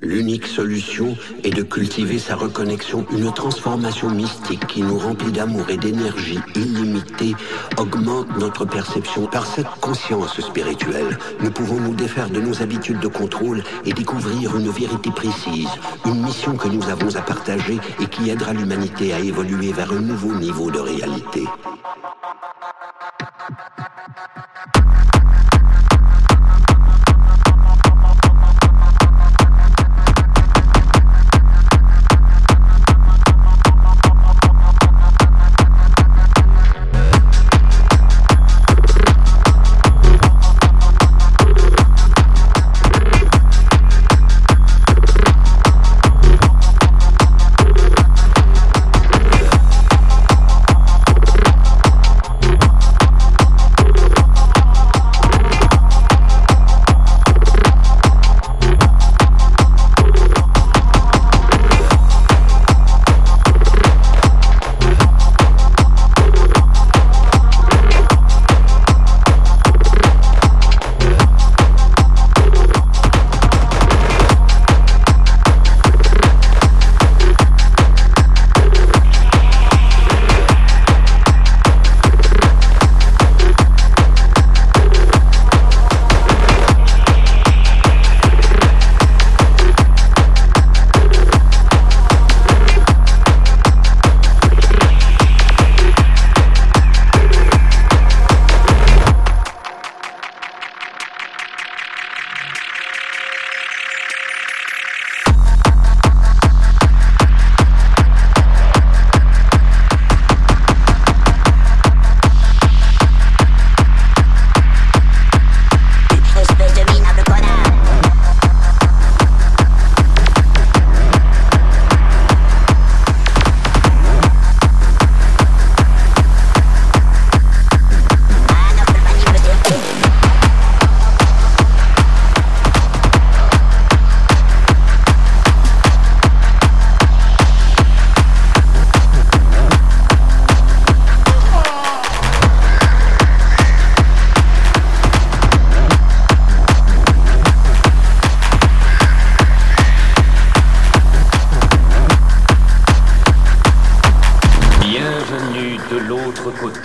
L'unique solution est de cultiver sa reconnexion, une transformation mystique qui nous remplit d'amour et d'énergie illimitée, augmente notre perception. Par cette conscience spirituelle, nous pouvons nous défaire de nos habitudes de contrôle et découvrir une vérité précise, une mission que nous avons à partager et qui aidera l'humanité à évoluer vers un nouveau niveau de réalité.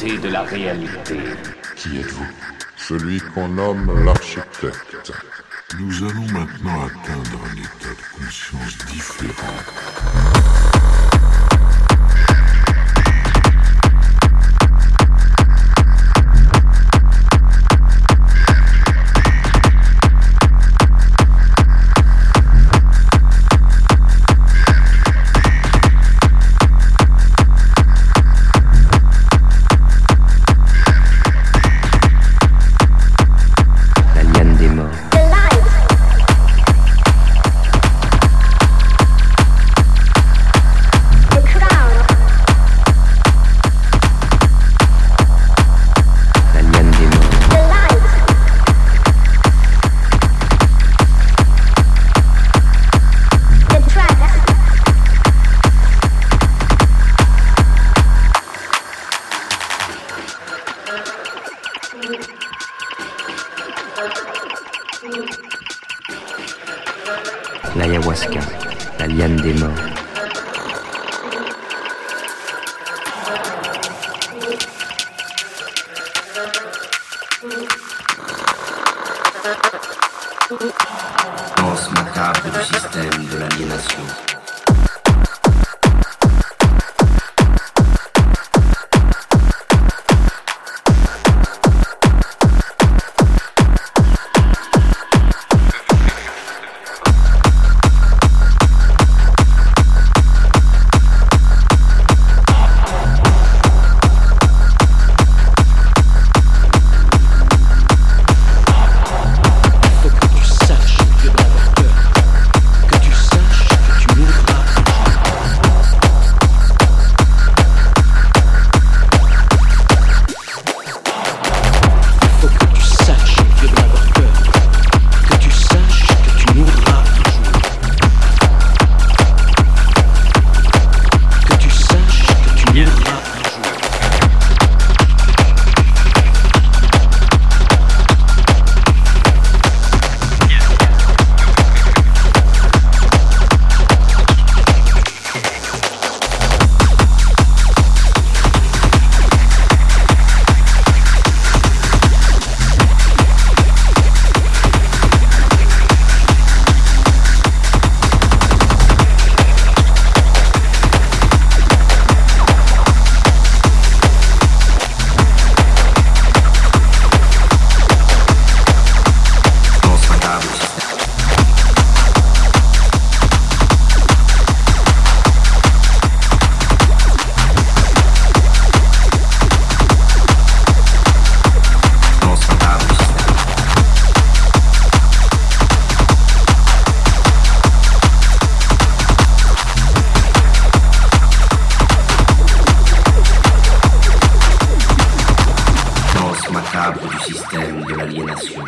de la réalité. Qui êtes-vous? Celui qu'on nomme l'architecte. Nous allons maintenant atteindre un état de conscience différent. L'ayahuasca, la liane des morts. Danse macabre du système de l'aliénation. système de l'aliénation.